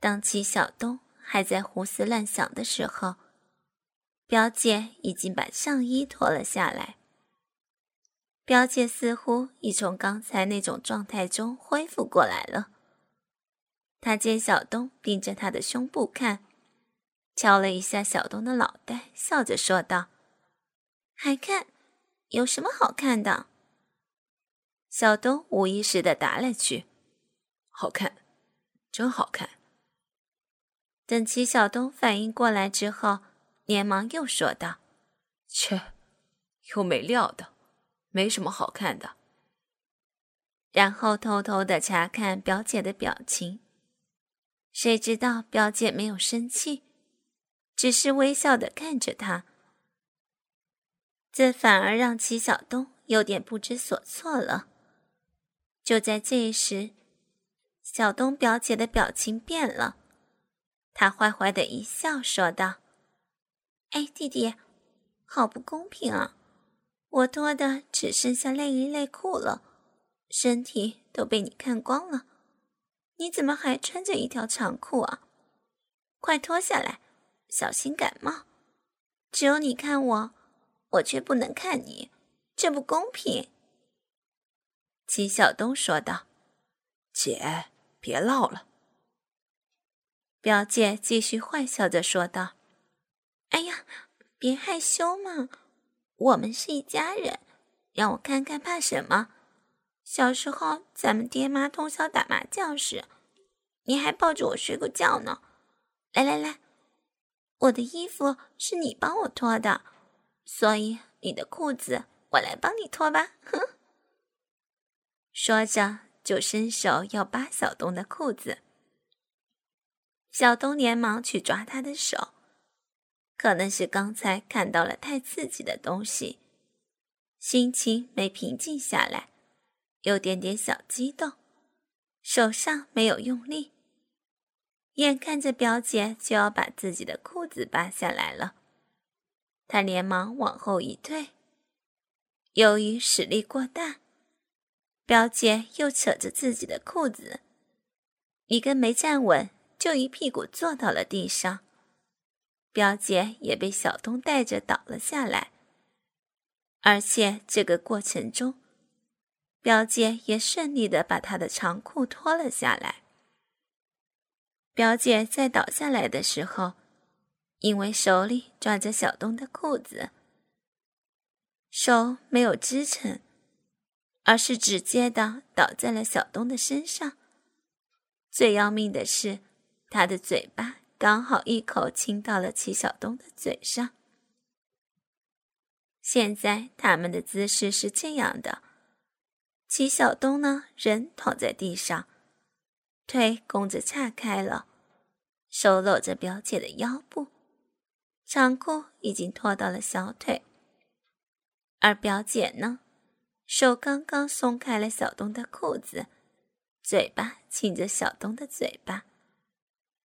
当齐小东还在胡思乱想的时候，表姐已经把上衣脱了下来。表姐似乎已从刚才那种状态中恢复过来了。她见小东盯着她的胸部看，敲了一下小东的脑袋，笑着说道：“还看？有什么好看的？”小东无意识的答了句：“好看，真好看。”等齐小东反应过来之后，连忙又说道：“切，又没料的，没什么好看的。”然后偷偷的查看表姐的表情，谁知道表姐没有生气，只是微笑的看着他，这反而让齐小东有点不知所措了。就在这时，小东表姐的表情变了。他坏坏的一笑，说道：“哎，弟弟，好不公平啊！我脱的只剩下内衣内裤了，身体都被你看光了，你怎么还穿着一条长裤啊？快脱下来，小心感冒！只有你看我，我却不能看你，这不公平。”齐晓东说道：“姐，别闹了。”表姐继续坏笑着说道：“哎呀，别害羞嘛，我们是一家人，让我看看怕什么？小时候咱们爹妈通宵打麻将时，你还抱着我睡过觉呢。来来来，我的衣服是你帮我脱的，所以你的裤子我来帮你脱吧。”哼，说着就伸手要扒小东的裤子。小东连忙去抓他的手，可能是刚才看到了太刺激的东西，心情没平静下来，有点点小激动，手上没有用力。眼看着表姐就要把自己的裤子扒下来了，他连忙往后一退，由于使力过大，表姐又扯着自己的裤子，一个没站稳。就一屁股坐到了地上，表姐也被小东带着倒了下来。而且这个过程中，表姐也顺利的把她的长裤脱了下来。表姐在倒下来的时候，因为手里抓着小东的裤子，手没有支撑，而是直接的倒在了小东的身上。最要命的是。他的嘴巴刚好一口亲到了齐晓东的嘴上。现在他们的姿势是这样的：齐晓东呢，人躺在地上，腿弓着岔开了，手搂着表姐的腰部，长裤已经拖到了小腿；而表姐呢，手刚刚松开了小东的裤子，嘴巴亲着小东的嘴巴。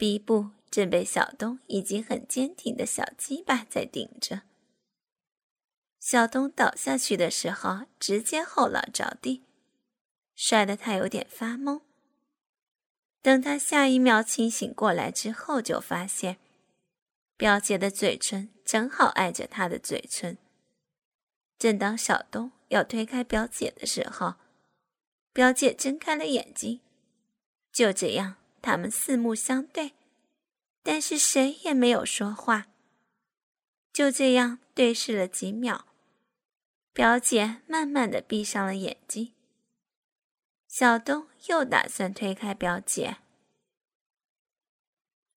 鼻部正被小东已经很坚挺的小鸡巴在顶着。小东倒下去的时候，直接后脑着地，摔得他有点发懵。等他下一秒清醒过来之后，就发现表姐的嘴唇正好挨着他的嘴唇。正当小东要推开表姐的时候，表姐睁开了眼睛。就这样。他们四目相对，但是谁也没有说话。就这样对视了几秒，表姐慢慢的闭上了眼睛。小东又打算推开表姐，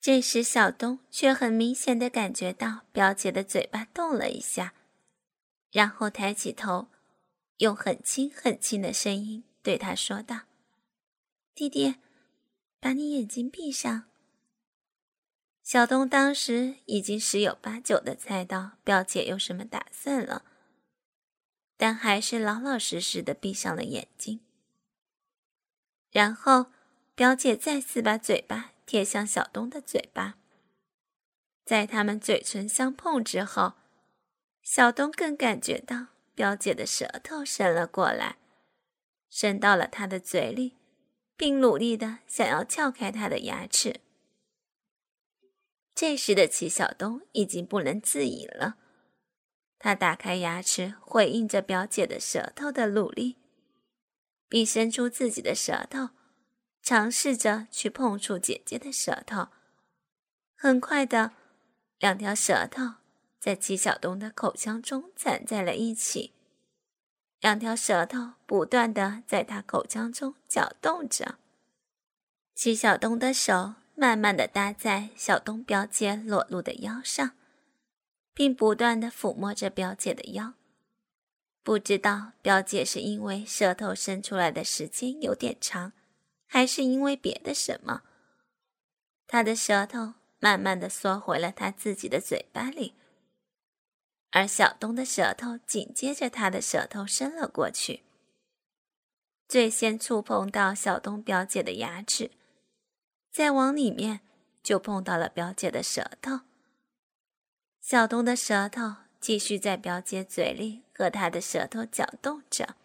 这时小东却很明显的感觉到表姐的嘴巴动了一下，然后抬起头，用很轻很轻的声音对他说道：“弟弟。”把你眼睛闭上。小东当时已经十有八九的猜到表姐有什么打算了，但还是老老实实的闭上了眼睛。然后，表姐再次把嘴巴贴向小东的嘴巴，在他们嘴唇相碰之后，小东更感觉到表姐的舌头伸了过来，伸到了他的嘴里。并努力的想要撬开他的牙齿。这时的齐晓东已经不能自已了，他打开牙齿回应着表姐的舌头的努力，并伸出自己的舌头，尝试着去碰触姐姐的舌头。很快的，两条舌头在齐晓东的口腔中攒在了一起，两条舌头不断的在他口腔中搅动着。齐晓东的手。慢慢的搭在小东表姐裸露的腰上，并不断的抚摸着表姐的腰。不知道表姐是因为舌头伸出来的时间有点长，还是因为别的什么，她的舌头慢慢的缩回了她自己的嘴巴里，而小东的舌头紧接着他的舌头伸了过去，最先触碰到小东表姐的牙齿。再往里面，就碰到了表姐的舌头。小东的舌头继续在表姐嘴里和他的舌头搅动着，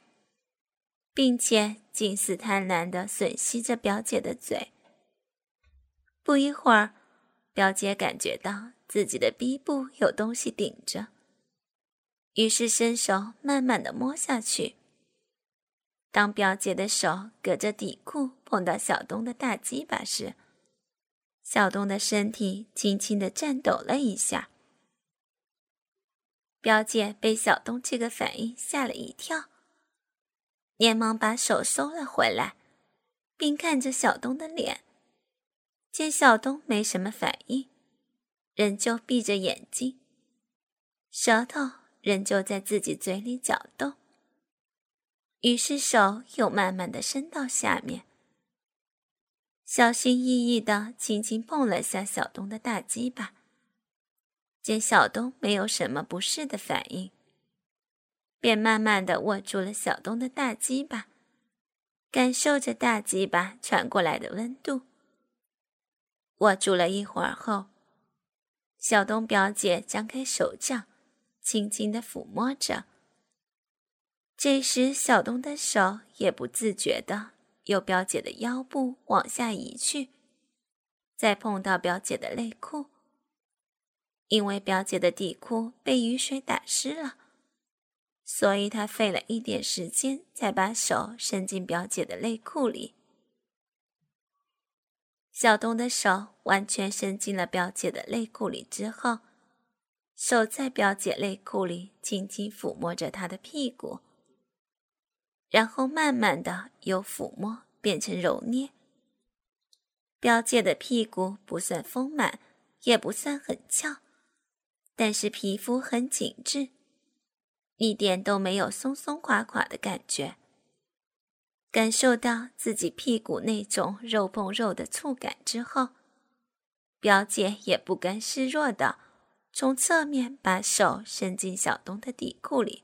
并且近似贪婪的吮吸着表姐的嘴。不一会儿，表姐感觉到自己的鼻部有东西顶着，于是伸手慢慢的摸下去。当表姐的手隔着底裤碰到小东的大鸡巴时，小东的身体轻轻的颤抖了一下。表姐被小东这个反应吓了一跳，连忙把手收了回来，并看着小东的脸。见小东没什么反应，仍旧闭着眼睛，舌头仍旧在自己嘴里搅动。于是手又慢慢的伸到下面，小心翼翼的轻轻碰了下小东的大鸡巴。见小东没有什么不适的反应，便慢慢的握住了小东的大鸡巴，感受着大鸡巴传过来的温度。握住了一会儿后，小东表姐张开手掌，轻轻的抚摸着。这时，小东的手也不自觉的由表姐的腰部往下移去，再碰到表姐的内裤。因为表姐的底裤被雨水打湿了，所以他费了一点时间才把手伸进表姐的内裤里。小东的手完全伸进了表姐的内裤里之后，手在表姐内裤里轻轻抚摸着她的屁股。然后慢慢的由抚摸变成揉捏。表姐的屁股不算丰满，也不算很翘，但是皮肤很紧致，一点都没有松松垮垮的感觉。感受到自己屁股那种肉碰肉的触感之后，表姐也不甘示弱的从侧面把手伸进小东的底裤里。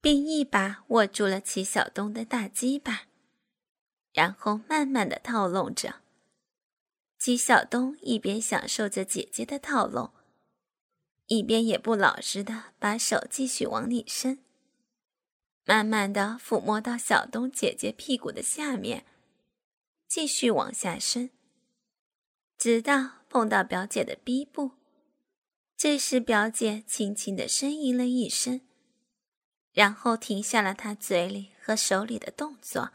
并一把握住了齐晓东的大鸡巴，然后慢慢的套弄着。齐晓东一边享受着姐姐的套弄，一边也不老实的把手继续往里伸，慢慢的抚摸到小东姐姐屁股的下面，继续往下伸，直到碰到表姐的逼部。这时，表姐轻轻的呻吟了一声。然后停下了她嘴里和手里的动作。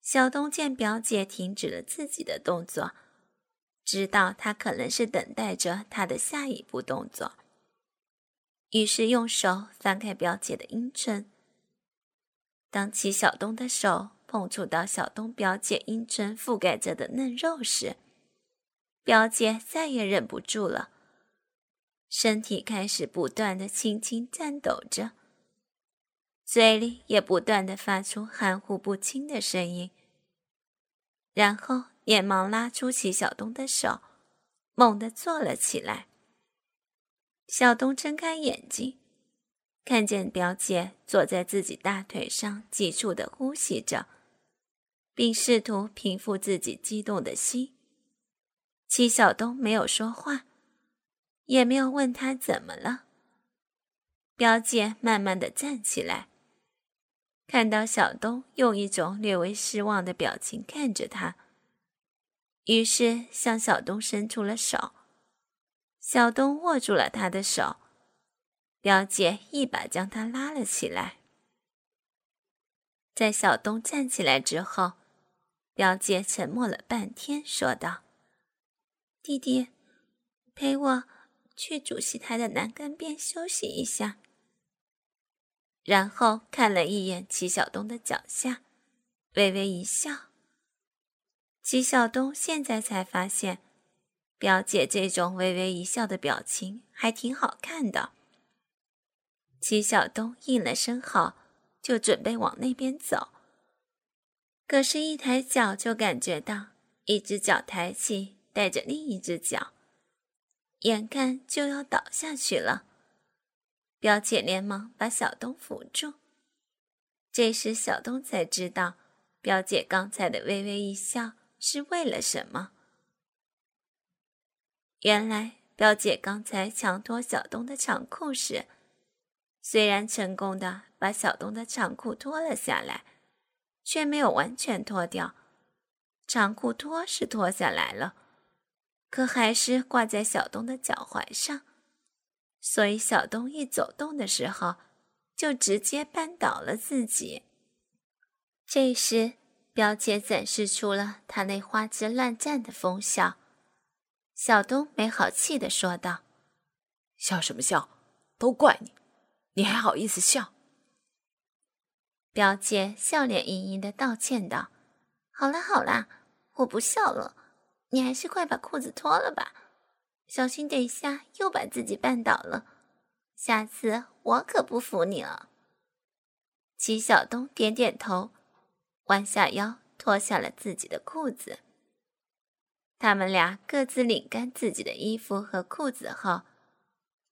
小东见表姐停止了自己的动作，知道她可能是等待着他的下一步动作，于是用手翻开表姐的阴唇。当齐小东的手碰触到小东表姐阴唇覆盖着的嫩肉时，表姐再也忍不住了，身体开始不断的轻轻颤抖着。嘴里也不断的发出含糊不清的声音，然后连忙拉出齐小东的手，猛地坐了起来。小东睁开眼睛，看见表姐坐在自己大腿上，急促的呼吸着，并试图平复自己激动的心。齐小东没有说话，也没有问他怎么了。表姐慢慢的站起来。看到小东用一种略微失望的表情看着他，于是向小东伸出了手。小东握住了他的手，表姐一把将他拉了起来。在小东站起来之后，表姐沉默了半天，说道：“弟弟，陪我去主席台的栏杆边休息一下。”然后看了一眼齐晓东的脚下，微微一笑。齐晓东现在才发现，表姐这种微微一笑的表情还挺好看的。齐晓东应了声好，就准备往那边走。可是，一抬脚就感觉到一只脚抬起，带着另一只脚，眼看就要倒下去了。表姐连忙把小东扶住。这时，小东才知道，表姐刚才的微微一笑是为了什么。原来，表姐刚才强脱小东的长裤时，虽然成功的把小东的长裤脱了下来，却没有完全脱掉。长裤脱是脱下来了，可还是挂在小东的脚踝上。所以，小东一走动的时候，就直接绊倒了自己。这时，表姐展示出了她那花枝乱颤的风笑。小东没好气的说道：“笑什么笑？都怪你，你还好意思笑？”表姐笑脸盈盈的道歉道：“好啦好啦，我不笑了，你还是快把裤子脱了吧。”小心，等一下又把自己绊倒了。下次我可不服你了。齐晓东点点头，弯下腰脱下了自己的裤子。他们俩各自拧干自己的衣服和裤子后，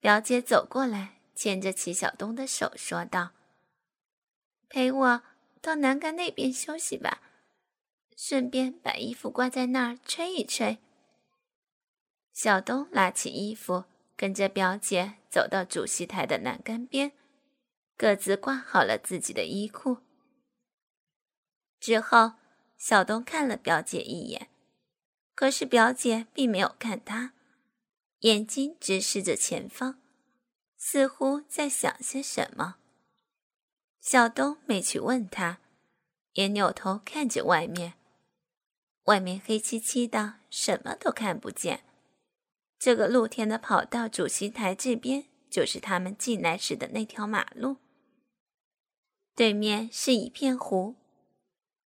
表姐走过来，牵着齐晓东的手说道：“陪我到栏杆那边休息吧，顺便把衣服挂在那儿吹一吹。”小东拉起衣服，跟着表姐走到主席台的栏杆边，各自挂好了自己的衣裤。之后，小东看了表姐一眼，可是表姐并没有看他，眼睛直视着前方，似乎在想些什么。小东没去问他，也扭头看着外面，外面黑漆漆的，什么都看不见。这个露天的跑道，主席台这边就是他们进来时的那条马路。对面是一片湖，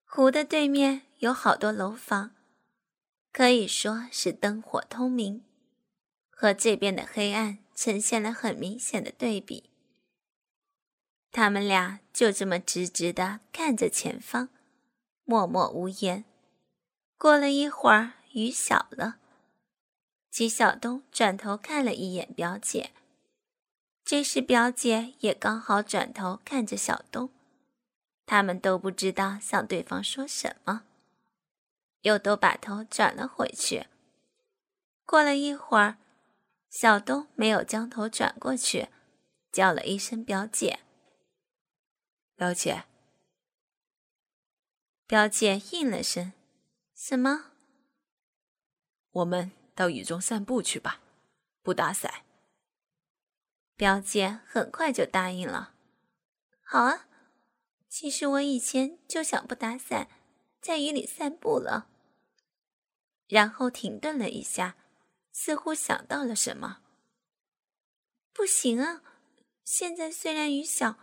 湖的对面有好多楼房，可以说是灯火通明，和这边的黑暗呈现了很明显的对比。他们俩就这么直直的看着前方，默默无言。过了一会儿，雨小了。齐晓东转头看了一眼表姐，这时表姐也刚好转头看着小东，他们都不知道向对方说什么，又都把头转了回去。过了一会儿，小东没有将头转过去，叫了一声“表姐”，表姐。表姐应了声：“什么？”我们。到雨中散步去吧，不打伞。表姐很快就答应了。好啊，其实我以前就想不打伞，在雨里散步了。然后停顿了一下，似乎想到了什么。不行啊，现在虽然雨小，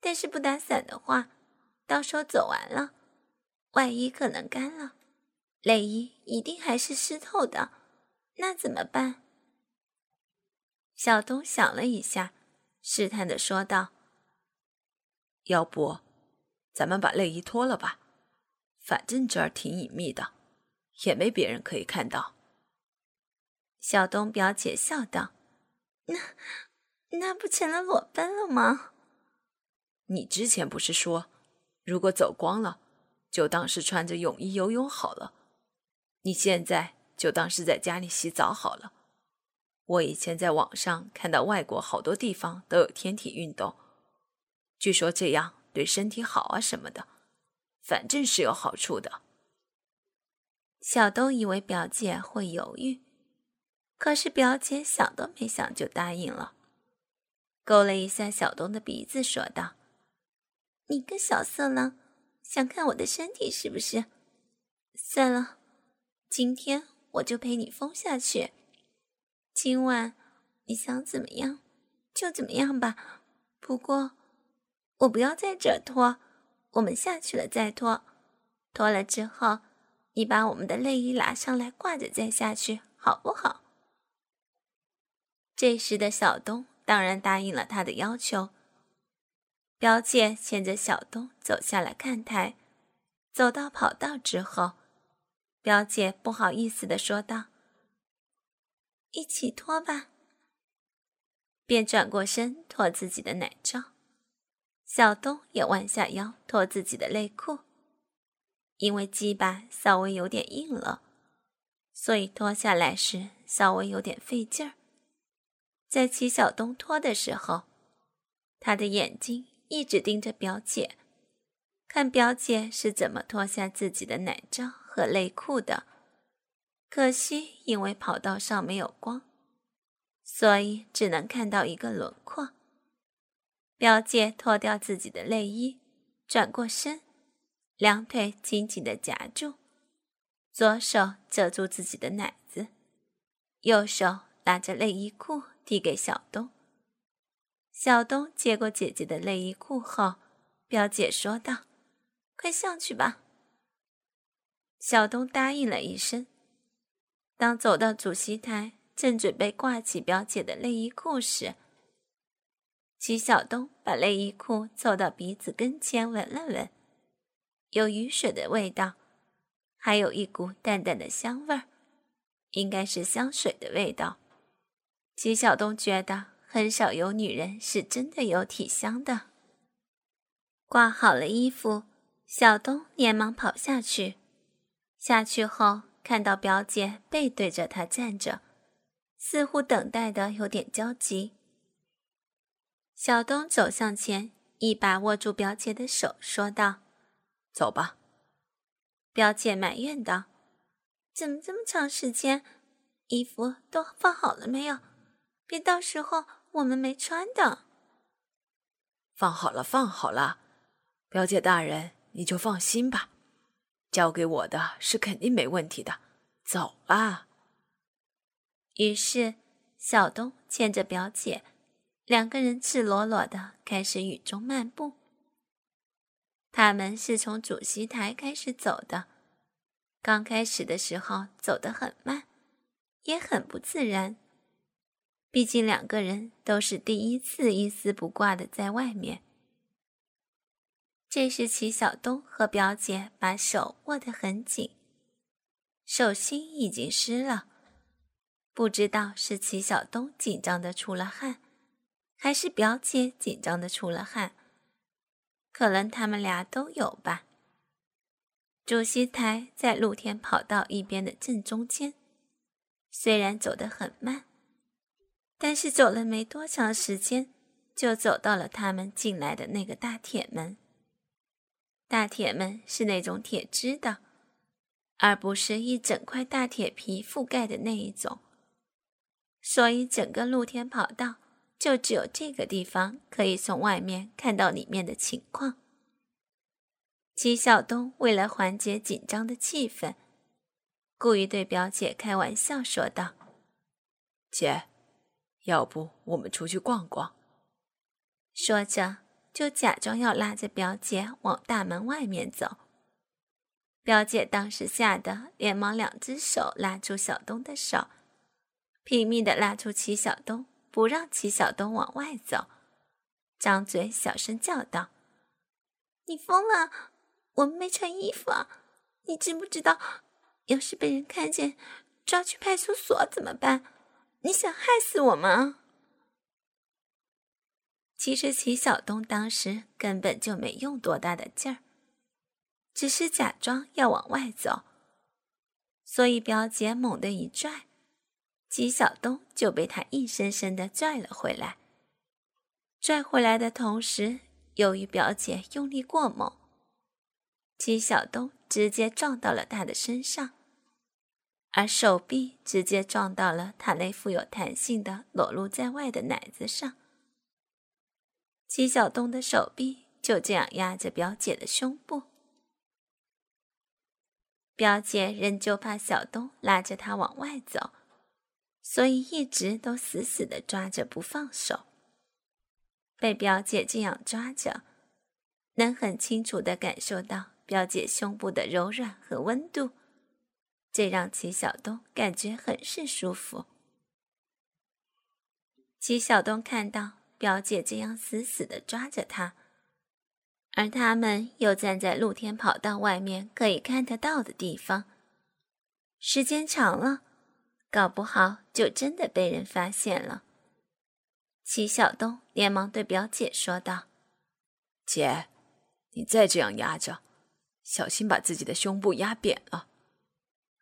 但是不打伞的话，到时候走完了，外衣可能干了，内衣一定还是湿透的。那怎么办？小东想了一下，试探的说道：“要不，咱们把内衣脱了吧？反正这儿挺隐秘的，也没别人可以看到。”小东表姐笑道：“那那不成了裸奔了吗？”你之前不是说，如果走光了，就当是穿着泳衣游泳好了？你现在？就当是在家里洗澡好了。我以前在网上看到外国好多地方都有天体运动，据说这样对身体好啊什么的，反正是有好处的。小东以为表姐会犹豫，可是表姐想都没想就答应了，勾了一下小东的鼻子，说道：“你个小色狼，想看我的身体是不是？算了，今天我就陪你疯下去。今晚你想怎么样就怎么样吧。不过我不要在这脱，我们下去了再脱。脱了之后。”你把我们的内衣拿上来挂着再下去，好不好？这时的小东当然答应了他的要求。表姐牵着小东走下了看台，走到跑道之后，表姐不好意思的说道：“一起脱吧。”便转过身脱自己的奶罩，小东也弯下腰脱自己的内裤。因为鸡巴稍微有点硬了，所以脱下来时稍微有点费劲儿。在齐小东脱的时候，他的眼睛一直盯着表姐，看表姐是怎么脱下自己的奶罩和内裤的。可惜因为跑道上没有光，所以只能看到一个轮廓。表姐脱掉自己的内衣，转过身。两腿紧紧的夹住，左手遮住自己的奶子，右手拿着内衣裤递给小东。小东接过姐姐的内衣裤后，表姐说道：“快上去吧。”小东答应了一声。当走到主席台，正准备挂起表姐的内衣裤时，齐小东把内衣裤凑到鼻子跟前闻了闻。有雨水的味道，还有一股淡淡的香味儿，应该是香水的味道。齐晓东觉得很少有女人是真的有体香的。挂好了衣服，小东连忙跑下去。下去后，看到表姐背对着他站着，似乎等待的有点焦急。小东走向前，一把握住表姐的手，说道。走吧，表姐埋怨道：“怎么这么长时间？衣服都放好了没有？别到时候我们没穿的。”放好了，放好了，表姐大人你就放心吧，交给我的是肯定没问题的。走吧。于是小东牵着表姐，两个人赤裸裸的开始雨中漫步。他们是从主席台开始走的，刚开始的时候走得很慢，也很不自然。毕竟两个人都是第一次一丝不挂的在外面。这时，齐晓东和表姐把手握得很紧，手心已经湿了。不知道是齐晓东紧张的出了汗，还是表姐紧张的出了汗。可能他们俩都有吧。主席台在露天跑道一边的正中间，虽然走得很慢，但是走了没多长时间，就走到了他们进来的那个大铁门。大铁门是那种铁制的，而不是一整块大铁皮覆盖的那一种，所以整个露天跑道。就只有这个地方可以从外面看到里面的情况。齐晓东为了缓解紧张的气氛，故意对表姐开玩笑说道：“姐，要不我们出去逛逛？”说着就假装要拉着表姐往大门外面走。表姐当时吓得连忙两只手拉住小东的手，拼命的拉住齐小东。不让齐小东往外走，张嘴小声叫道：“你疯了！我们没穿衣服啊！你知不知道，要是被人看见，抓去派出所怎么办？你想害死我吗？”其实齐晓东当时根本就没用多大的劲儿，只是假装要往外走，所以表姐猛地一拽。齐晓东就被他硬生生的拽了回来。拽回来的同时，由于表姐用力过猛，齐晓东直接撞到了他的身上，而手臂直接撞到了他那富有弹性的裸露在外的奶子上。齐晓东的手臂就这样压着表姐的胸部，表姐仍旧怕小东拉着她往外走，所以一直都死死的抓着不放手。被表姐这样抓着，能很清楚的感受到表姐胸部的柔软和温度。这让齐晓东感觉很是舒服。齐晓东看到表姐这样死死的抓着他，而他们又站在露天跑道外面可以看得到的地方，时间长了，搞不好就真的被人发现了。齐晓东连忙对表姐说道：“姐，你再这样压着，小心把自己的胸部压扁了。”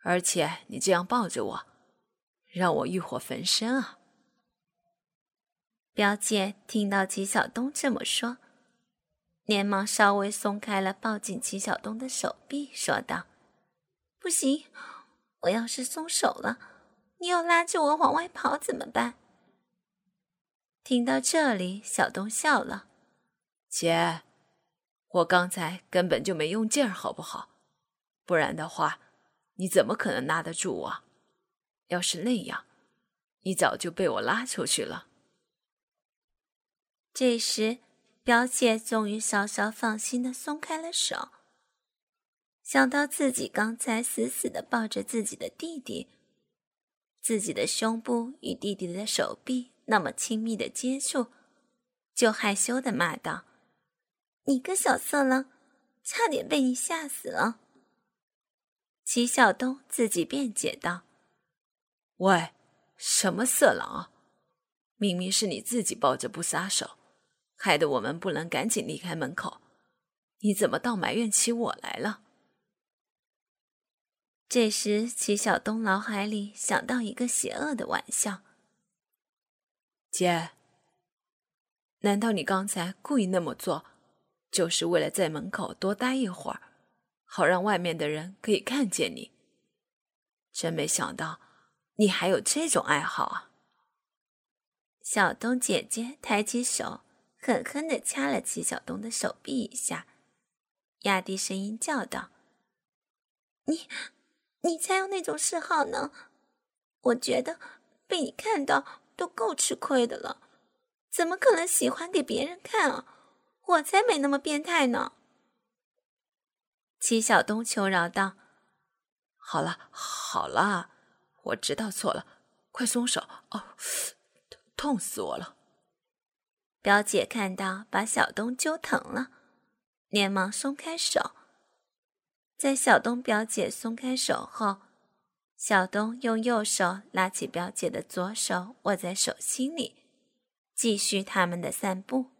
而且你这样抱着我，让我欲火焚身啊！表姐听到齐晓东这么说，连忙稍微松开了抱紧齐晓东的手臂，说道：“不行，我要是松手了，你又拉着我往外跑怎么办？”听到这里，小东笑了：“姐，我刚才根本就没用劲儿，好不好？不然的话。”你怎么可能拉得住我？要是那样，你早就被我拉出去了。这时，表姐终于稍稍放心的松开了手。想到自己刚才死死的抱着自己的弟弟，自己的胸部与弟弟的手臂那么亲密的接触，就害羞的骂道：“你个小色狼，差点被你吓死了。”齐晓东自己辩解道：“喂，什么色狼啊？明明是你自己抱着不撒手，害得我们不能赶紧离开门口，你怎么倒埋怨起我来了？”这时，齐晓东脑海里想到一个邪恶的玩笑：“姐，难道你刚才故意那么做，就是为了在门口多待一会儿？”好让外面的人可以看见你。真没想到，你还有这种爱好啊！小东姐姐抬起手，狠狠地掐了齐小东的手臂一下，压低声音叫道：“你，你才有那种嗜好呢！我觉得被你看到都够吃亏的了，怎么可能喜欢给别人看啊？我才没那么变态呢！”齐晓东求饶道：“好了，好了，我知道错了，快松手！哦，痛死我了！”表姐看到把小东揪疼了，连忙松开手。在小东表姐松开手后，小东用右手拉起表姐的左手，握在手心里，继续他们的散步。